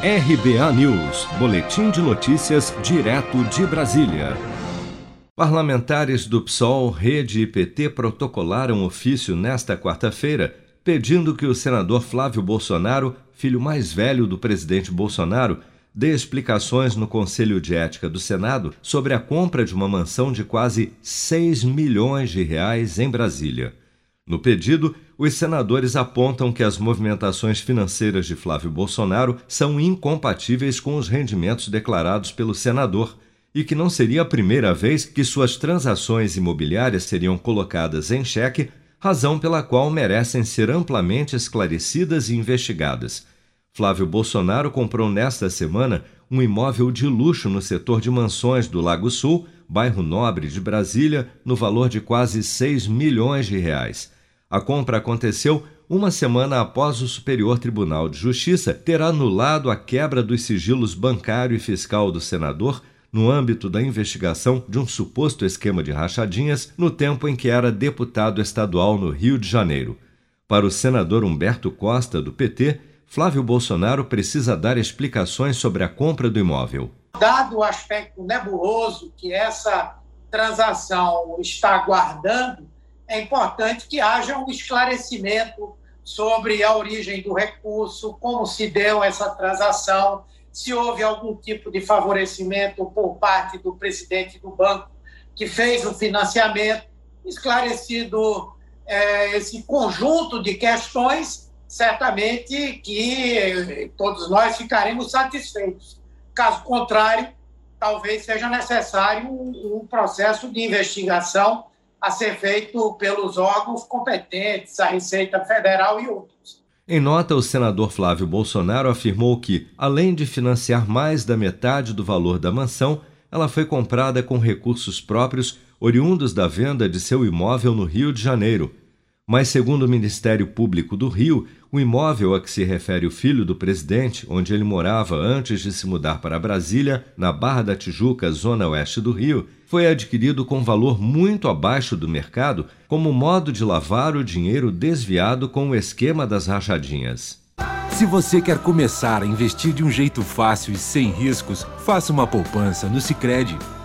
RBA News, Boletim de Notícias, direto de Brasília. Parlamentares do PSOL, Rede e PT protocolaram ofício nesta quarta-feira pedindo que o senador Flávio Bolsonaro, filho mais velho do presidente Bolsonaro, dê explicações no Conselho de Ética do Senado sobre a compra de uma mansão de quase 6 milhões de reais em Brasília. No pedido, os senadores apontam que as movimentações financeiras de Flávio Bolsonaro são incompatíveis com os rendimentos declarados pelo senador e que não seria a primeira vez que suas transações imobiliárias seriam colocadas em xeque, razão pela qual merecem ser amplamente esclarecidas e investigadas. Flávio Bolsonaro comprou nesta semana um imóvel de luxo no setor de mansões do Lago Sul, bairro nobre de Brasília, no valor de quase 6 milhões de reais. A compra aconteceu uma semana após o Superior Tribunal de Justiça ter anulado a quebra dos sigilos bancário e fiscal do senador no âmbito da investigação de um suposto esquema de rachadinhas no tempo em que era deputado estadual no Rio de Janeiro. Para o senador Humberto Costa, do PT, Flávio Bolsonaro precisa dar explicações sobre a compra do imóvel. Dado o aspecto nebuloso que essa transação está guardando, é importante que haja um esclarecimento sobre a origem do recurso, como se deu essa transação, se houve algum tipo de favorecimento por parte do presidente do banco que fez o financiamento, esclarecido é, esse conjunto de questões, certamente que todos nós ficaremos satisfeitos. Caso contrário, talvez seja necessário um, um processo de investigação a ser feito pelos órgãos competentes, a Receita Federal e outros. Em nota, o senador Flávio Bolsonaro afirmou que, além de financiar mais da metade do valor da mansão, ela foi comprada com recursos próprios oriundos da venda de seu imóvel no Rio de Janeiro, mas, segundo o Ministério Público do Rio, o imóvel a que se refere o filho do presidente, onde ele morava antes de se mudar para Brasília, na Barra da Tijuca, zona oeste do Rio, foi adquirido com valor muito abaixo do mercado como modo de lavar o dinheiro desviado com o esquema das rachadinhas. Se você quer começar a investir de um jeito fácil e sem riscos, faça uma poupança no Sicredi.